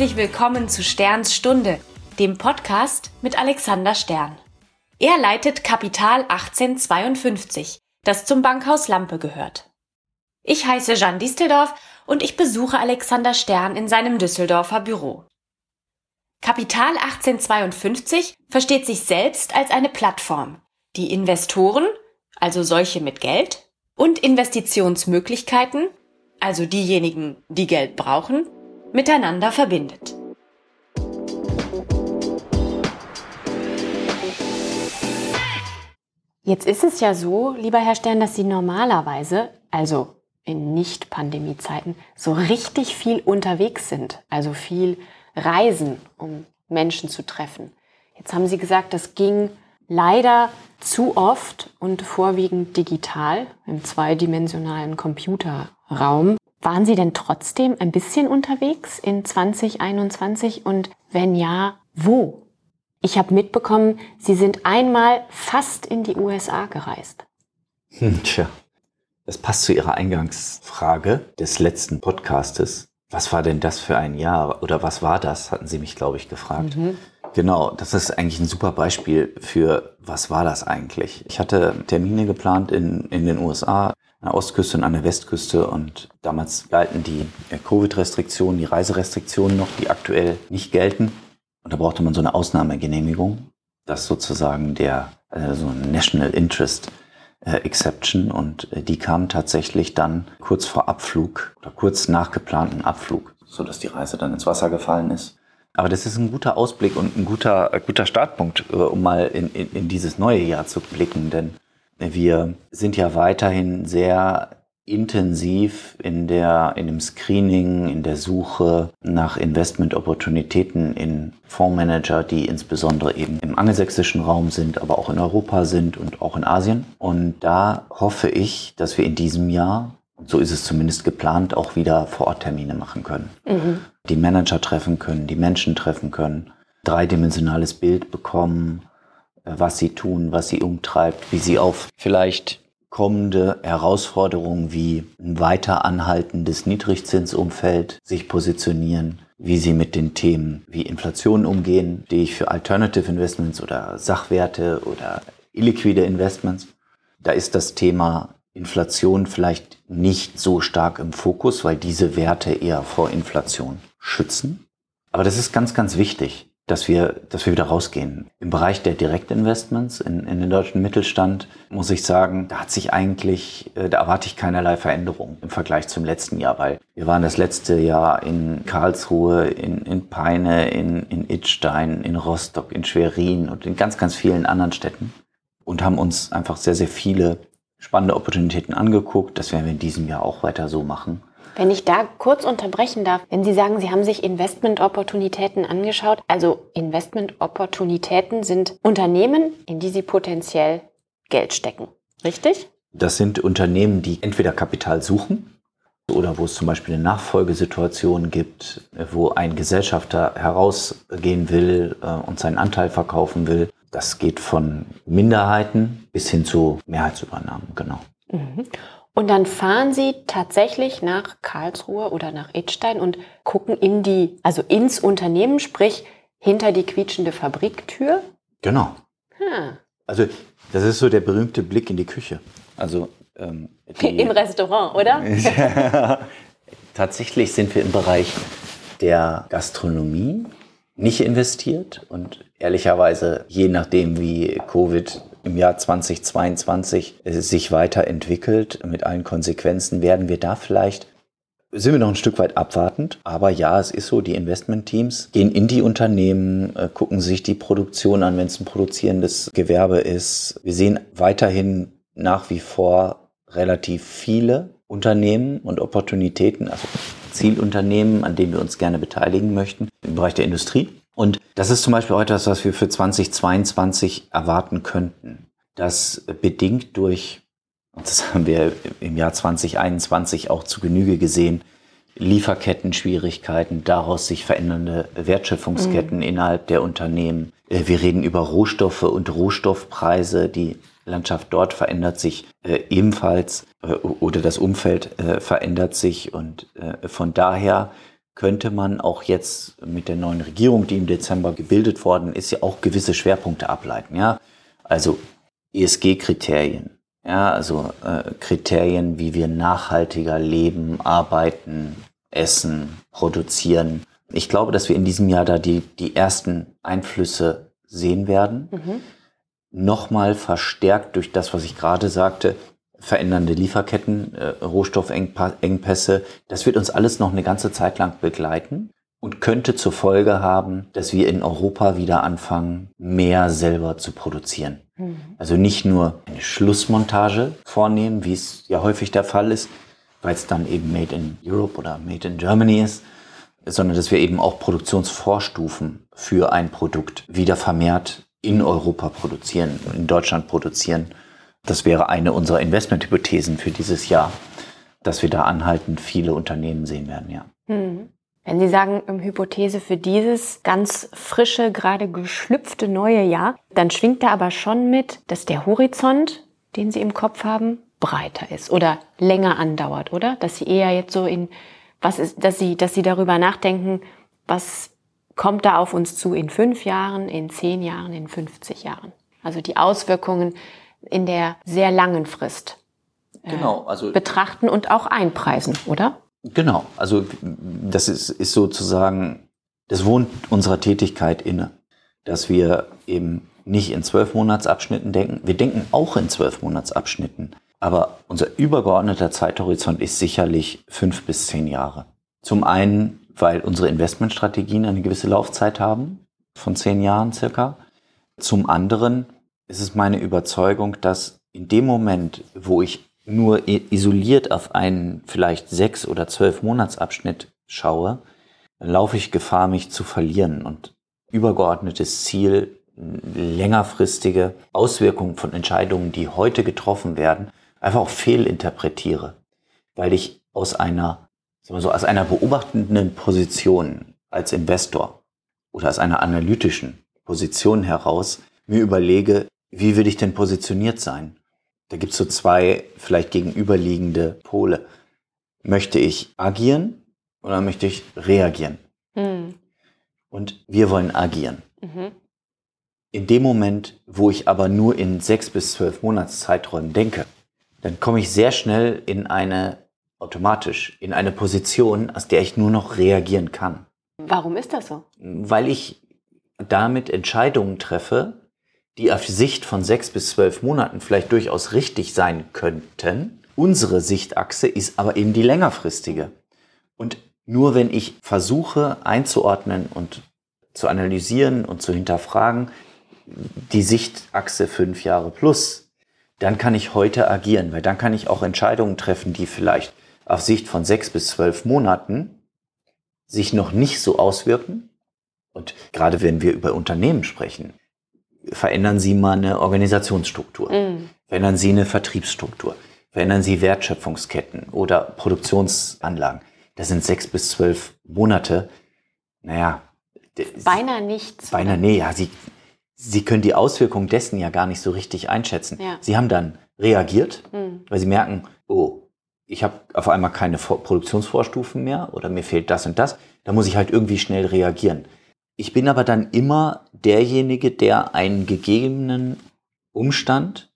Herzlich willkommen zu Sterns Stunde, dem Podcast mit Alexander Stern. Er leitet Kapital 1852, das zum Bankhaus Lampe gehört. Ich heiße Jeanne Disteldorf und ich besuche Alexander Stern in seinem Düsseldorfer Büro. Kapital 1852 versteht sich selbst als eine Plattform, die Investoren, also solche mit Geld, und Investitionsmöglichkeiten, also diejenigen, die Geld brauchen, miteinander verbindet. Jetzt ist es ja so, lieber Herr Stern, dass Sie normalerweise, also in Nicht-Pandemie-Zeiten, so richtig viel unterwegs sind, also viel reisen, um Menschen zu treffen. Jetzt haben Sie gesagt, das ging leider zu oft und vorwiegend digital im zweidimensionalen Computerraum. Waren Sie denn trotzdem ein bisschen unterwegs in 2021 und wenn ja, wo? Ich habe mitbekommen, Sie sind einmal fast in die USA gereist. Hm, tja, das passt zu Ihrer Eingangsfrage des letzten Podcastes. Was war denn das für ein Jahr oder was war das, hatten Sie mich, glaube ich, gefragt. Mhm. Genau, das ist eigentlich ein super Beispiel für, was war das eigentlich? Ich hatte Termine geplant in, in den USA, der Ostküste und an der Westküste und damals galten die Covid-Restriktionen, die Reiserestriktionen noch, die aktuell nicht gelten. Und da brauchte man so eine Ausnahmegenehmigung, das sozusagen der, äh, so ein National Interest äh, Exception und äh, die kam tatsächlich dann kurz vor Abflug oder kurz nach geplanten Abflug, so dass die Reise dann ins Wasser gefallen ist. Aber das ist ein guter Ausblick und ein guter, äh, guter Startpunkt, äh, um mal in, in, in dieses neue Jahr zu blicken, denn wir sind ja weiterhin sehr intensiv in der, in dem Screening, in der Suche nach Investmentopportunitäten in Fondsmanager, die insbesondere eben im angelsächsischen Raum sind, aber auch in Europa sind und auch in Asien. Und da hoffe ich, dass wir in diesem Jahr, so ist es zumindest geplant, auch wieder Vororttermine machen können. Mhm. Die Manager treffen können, die Menschen treffen können, dreidimensionales Bild bekommen, was sie tun, was sie umtreibt, wie sie auf vielleicht kommende Herausforderungen wie ein weiter anhaltendes Niedrigzinsumfeld sich positionieren, wie sie mit den Themen wie Inflation umgehen, die ich für Alternative Investments oder Sachwerte oder illiquide Investments. Da ist das Thema Inflation vielleicht nicht so stark im Fokus, weil diese Werte eher vor Inflation schützen. Aber das ist ganz, ganz wichtig dass wir, dass wir wieder rausgehen. Im Bereich der Direktinvestments in, in den deutschen Mittelstand muss ich sagen, da hat sich eigentlich, äh, da erwarte ich keinerlei Veränderung im Vergleich zum letzten Jahr, weil wir waren das letzte Jahr in Karlsruhe, in, in Peine, in, in Idstein, in Rostock, in Schwerin und in ganz, ganz vielen anderen Städten und haben uns einfach sehr, sehr viele spannende Opportunitäten angeguckt. Das werden wir in diesem Jahr auch weiter so machen. Wenn ich da kurz unterbrechen darf, wenn Sie sagen, Sie haben sich Investment-Opportunitäten angeschaut, also Investment-Opportunitäten sind Unternehmen, in die Sie potenziell Geld stecken, richtig? Das sind Unternehmen, die entweder Kapital suchen oder wo es zum Beispiel eine Nachfolgesituation gibt, wo ein Gesellschafter herausgehen will äh, und seinen Anteil verkaufen will. Das geht von Minderheiten bis hin zu Mehrheitsübernahmen, genau. Mhm. Und dann fahren Sie tatsächlich nach Karlsruhe oder nach Edstein und gucken in die, also ins Unternehmen, sprich hinter die quietschende Fabriktür? Genau. Hm. Also das ist so der berühmte Blick in die Küche. Also ähm, im Restaurant, oder? Tatsächlich sind wir im Bereich der Gastronomie nicht investiert und ehrlicherweise, je nachdem wie Covid im Jahr 2022 sich weiterentwickelt mit allen Konsequenzen, werden wir da vielleicht sind wir noch ein Stück weit abwartend. Aber ja, es ist so, die Investmentteams gehen in die Unternehmen, äh, gucken sich die Produktion an, wenn es ein produzierendes Gewerbe ist. Wir sehen weiterhin nach wie vor relativ viele Unternehmen und Opportunitäten, also Zielunternehmen, an denen wir uns gerne beteiligen möchten im Bereich der Industrie. Und das ist zum Beispiel auch etwas, was wir für 2022 erwarten könnten. Das bedingt durch, und das haben wir im Jahr 2021 auch zu Genüge gesehen, Lieferketten-Schwierigkeiten, daraus sich verändernde Wertschöpfungsketten mhm. innerhalb der Unternehmen. Äh, wir reden über Rohstoffe und Rohstoffpreise. Die Landschaft dort verändert sich äh, ebenfalls äh, oder das Umfeld verändert sich. Und von daher könnte man auch jetzt mit der neuen Regierung, die im Dezember gebildet worden ist, ja auch gewisse Schwerpunkte ableiten. Ja, also ESG-Kriterien, ja, also äh, Kriterien, wie wir nachhaltiger leben, arbeiten, essen, produzieren. Ich glaube, dass wir in diesem Jahr da die, die ersten Einflüsse sehen werden. Mhm. Nochmal verstärkt durch das, was ich gerade sagte, verändernde Lieferketten, äh, Rohstoffengpässe. Das wird uns alles noch eine ganze Zeit lang begleiten und könnte zur Folge haben, dass wir in Europa wieder anfangen, mehr selber zu produzieren. Mhm. Also nicht nur eine Schlussmontage vornehmen, wie es ja häufig der Fall ist, weil es dann eben Made in Europe oder Made in Germany ist, sondern dass wir eben auch Produktionsvorstufen für ein Produkt wieder vermehrt in Europa produzieren, in Deutschland produzieren. Das wäre eine unserer Investmenthypothesen für dieses Jahr, dass wir da anhaltend viele Unternehmen sehen werden, ja. Hm. Wenn Sie sagen, um, Hypothese für dieses ganz frische, gerade geschlüpfte neue Jahr, dann schwingt da aber schon mit, dass der Horizont, den Sie im Kopf haben, breiter ist oder länger andauert, oder? Dass Sie eher jetzt so in, was ist, dass Sie, dass Sie darüber nachdenken, was kommt da auf uns zu in fünf Jahren, in zehn Jahren, in 50 Jahren? Also die Auswirkungen in der sehr langen Frist äh, genau, also, betrachten und auch einpreisen, oder? Genau, also das ist, ist sozusagen, das wohnt unserer Tätigkeit inne, dass wir eben nicht in zwölf Monatsabschnitten denken. Wir denken auch in zwölf Monatsabschnitten, aber unser übergeordneter Zeithorizont ist sicherlich fünf bis zehn Jahre. Zum einen, weil unsere Investmentstrategien eine gewisse Laufzeit haben, von zehn Jahren circa. Zum anderen ist es meine Überzeugung, dass in dem Moment, wo ich nur isoliert auf einen vielleicht sechs oder zwölf Monatsabschnitt schaue, laufe ich Gefahr, mich zu verlieren und übergeordnetes Ziel, längerfristige Auswirkungen von Entscheidungen, die heute getroffen werden, einfach auch fehlinterpretiere, weil ich aus einer, sagen wir so, aus einer beobachtenden Position als Investor oder aus einer analytischen Position heraus mir überlege, wie will ich denn positioniert sein? Da gibt es so zwei vielleicht gegenüberliegende Pole. Möchte ich agieren oder möchte ich reagieren? Mhm. Und wir wollen agieren. Mhm. In dem Moment, wo ich aber nur in sechs bis zwölf Monatszeiträumen denke, dann komme ich sehr schnell in eine, automatisch, in eine Position, aus der ich nur noch reagieren kann. Warum ist das so? Weil ich damit Entscheidungen treffe, die auf Sicht von sechs bis zwölf Monaten vielleicht durchaus richtig sein könnten. Unsere Sichtachse ist aber eben die längerfristige. Und nur wenn ich versuche einzuordnen und zu analysieren und zu hinterfragen, die Sichtachse fünf Jahre plus, dann kann ich heute agieren, weil dann kann ich auch Entscheidungen treffen, die vielleicht auf Sicht von sechs bis zwölf Monaten sich noch nicht so auswirken. Und gerade wenn wir über Unternehmen sprechen, verändern Sie mal eine Organisationsstruktur, mhm. verändern Sie eine Vertriebsstruktur, verändern Sie Wertschöpfungsketten oder Produktionsanlagen. Das sind sechs bis zwölf Monate. Naja. Beinahe nichts. Beinahe, nee, ja, Sie, Sie können die Auswirkungen dessen ja gar nicht so richtig einschätzen. Ja. Sie haben dann reagiert, mhm. weil Sie merken, oh, ich habe auf einmal keine Produktionsvorstufen mehr oder mir fehlt das und das. Da muss ich halt irgendwie schnell reagieren. Ich bin aber dann immer derjenige, der einen gegebenen Umstand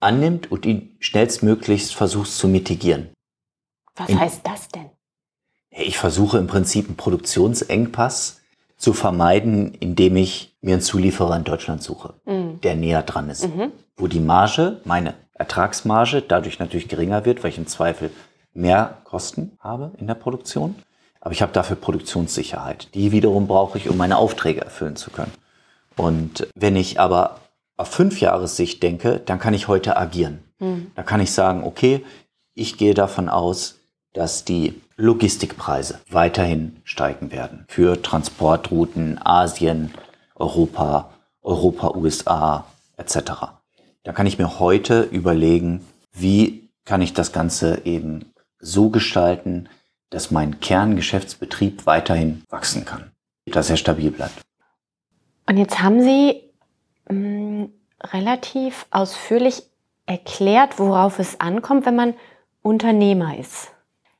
annimmt und ihn schnellstmöglichst versucht zu mitigieren. Was In, heißt das denn? Ich versuche im Prinzip einen Produktionsengpass zu vermeiden, indem ich mir einen Zulieferer in Deutschland suche, mhm. der näher dran ist. Mhm. Wo die Marge, meine Ertragsmarge, dadurch natürlich geringer wird, weil ich im Zweifel mehr Kosten habe in der Produktion. Aber ich habe dafür Produktionssicherheit. Die wiederum brauche ich, um meine Aufträge erfüllen zu können. Und wenn ich aber auf fünf Jahressicht denke, dann kann ich heute agieren. Mhm. Da kann ich sagen, okay, ich gehe davon aus, dass die Logistikpreise weiterhin steigen werden für Transportrouten Asien, Europa, Europa, USA etc. Da kann ich mir heute überlegen, wie kann ich das Ganze eben so gestalten, dass mein Kerngeschäftsbetrieb weiterhin wachsen kann, dass er stabil bleibt. Und jetzt haben Sie mh, mm, relativ ausführlich erklärt, worauf es ankommt, wenn man Unternehmer ist.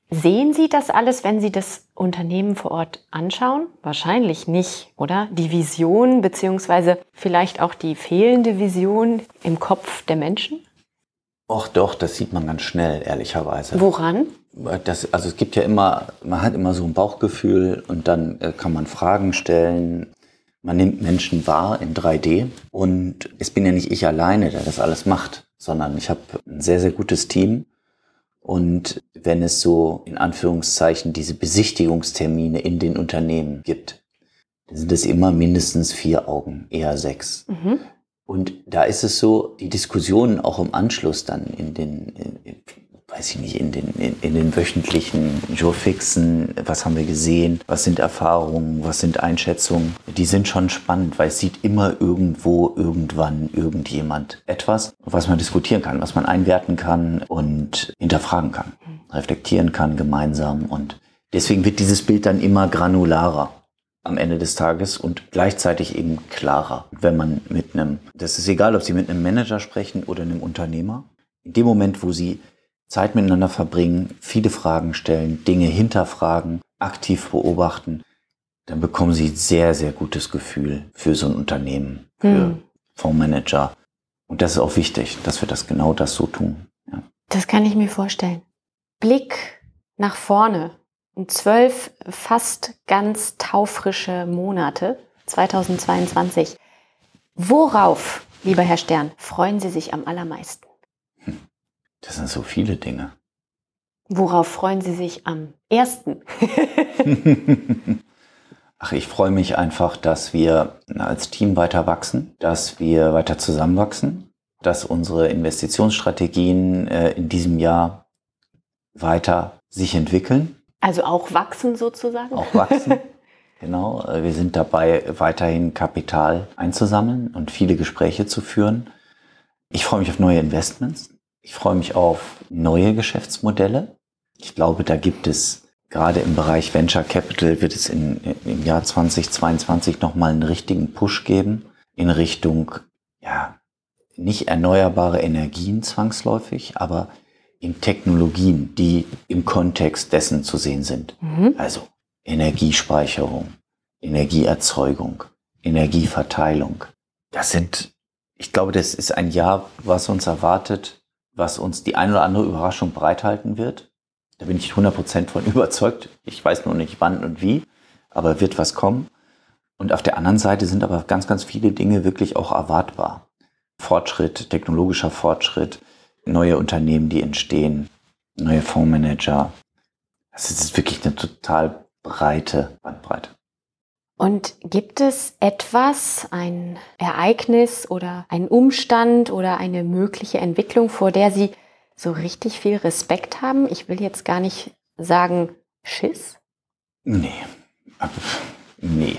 Sehen Sie das alles, wenn Sie das Unternehmen vor Ort anschauen? Wahrscheinlich nicht, oder? Die Vision beziehungsweise vielleicht auch die fehlende Vision im Kopf der Menschen? Och doch, das sieht man ganz schnell, ehrlicherweise. Woran? Das, also es gibt ja immer, man hat immer so ein Bauchgefühl und dann äh, kann man Fragen stellen. Man nimmt Menschen wahr in 3D und es bin ja nicht ich alleine, der das alles macht, sondern ich habe ein sehr, sehr gutes Team. Und wenn es so in Anführungszeichen diese Besichtigungstermine in den Unternehmen gibt, dann sind es immer mindestens vier Augen, eher sechs. Mhm. Und da ist es so, die Diskussionen auch im Anschluss dann in den, in, weiß ich nicht, in den, in, in den wöchentlichen Jourfixen, was haben wir gesehen, was sind Erfahrungen, was sind Einschätzungen, die sind schon spannend, weil es sieht immer irgendwo, irgendwann irgendjemand etwas, was man diskutieren kann, was man einwerten kann und hinterfragen kann, reflektieren kann gemeinsam. Und deswegen wird dieses Bild dann immer granularer am Ende des Tages und gleichzeitig eben klarer, wenn man mit einem, das ist egal, ob Sie mit einem Manager sprechen oder einem Unternehmer, in dem Moment, wo Sie Zeit miteinander verbringen, viele Fragen stellen, Dinge hinterfragen, aktiv beobachten, dann bekommen Sie sehr, sehr gutes Gefühl für so ein Unternehmen, für hm. Fondsmanager. Und das ist auch wichtig, dass wir das genau das so tun. Ja. Das kann ich mir vorstellen. Blick nach vorne und zwölf fast ganz taufrische Monate 2022. Worauf, lieber Herr Stern, freuen Sie sich am allermeisten? Das sind so viele Dinge. Worauf freuen Sie sich am ersten? Ach, ich freue mich einfach, dass wir als Team weiter wachsen, dass wir weiter zusammenwachsen, dass unsere Investitionsstrategien äh, in diesem Jahr weiter sich entwickeln also auch wachsen sozusagen? Auch wachsen. genau. Äh, wir sind dabei, weiterhin Kapital einzusammeln und viele Gespräche zu führen. Ich freue mich auf neue Investments. Ich freue mich auf neue Geschäftsmodelle. Ich glaube, da gibt es gerade im Bereich Venture Capital wird es in, im Jahr 2022 nochmal einen richtigen Push geben in Richtung, ja, nicht erneuerbare Energien zwangsläufig, aber in Technologien, die im Kontext dessen zu sehen sind. Mhm. Also Energiespeicherung, Energieerzeugung, Energieverteilung. Das sind, ich glaube, das ist ein Jahr, was uns erwartet, was uns die eine oder andere Überraschung bereithalten wird. Da bin ich 100% von überzeugt. Ich weiß nur nicht wann und wie, aber wird was kommen. Und auf der anderen Seite sind aber ganz, ganz viele Dinge wirklich auch erwartbar. Fortschritt, technologischer Fortschritt, neue Unternehmen, die entstehen, neue Fondsmanager. Das ist wirklich eine total breite Bandbreite. Und gibt es etwas, ein Ereignis oder ein Umstand oder eine mögliche Entwicklung, vor der Sie so richtig viel Respekt haben? Ich will jetzt gar nicht sagen Schiss. Nee. Nee.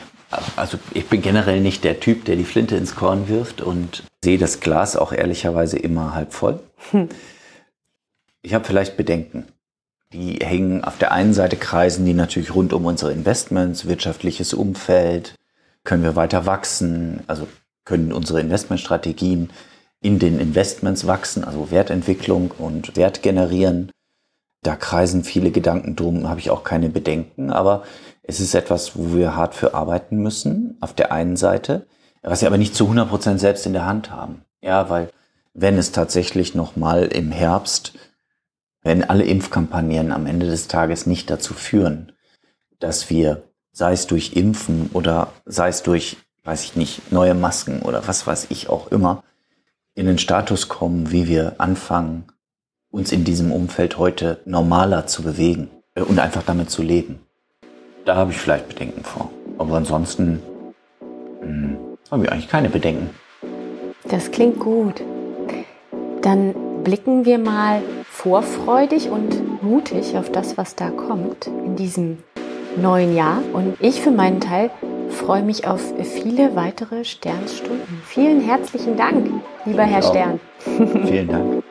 Also ich bin generell nicht der Typ, der die Flinte ins Korn wirft und sehe das Glas auch ehrlicherweise immer halb voll. Hm. Ich habe vielleicht Bedenken. Die hängen auf der einen Seite kreisen die natürlich rund um unsere Investments, wirtschaftliches Umfeld, können wir weiter wachsen, also können unsere Investmentstrategien in den Investments wachsen, also Wertentwicklung und Wert generieren. Da kreisen viele Gedanken drum, habe ich auch keine Bedenken, aber es ist etwas, wo wir hart für arbeiten müssen, auf der einen Seite, was wir aber nicht zu 100 Prozent selbst in der Hand haben. Ja, weil wenn es tatsächlich nochmal im Herbst, wenn alle Impfkampagnen am Ende des Tages nicht dazu führen, dass wir, sei es durch Impfen oder sei es durch, weiß ich nicht, neue Masken oder was weiß ich auch immer, in den Status kommen, wie wir anfangen, uns in diesem Umfeld heute normaler zu bewegen äh, und einfach damit zu leben. Da habe ich vielleicht Bedenken vor. Aber ansonsten hm, habe ich eigentlich keine Bedenken. Das klingt gut. Dann blicken wir mal vorfreudig und mutig auf das, was da kommt in diesem neuen Jahr. Und ich für meinen Teil freue mich auf viele weitere Sternstunden. Vielen herzlichen Dank, lieber ich Herr auch. Stern. Vielen Dank.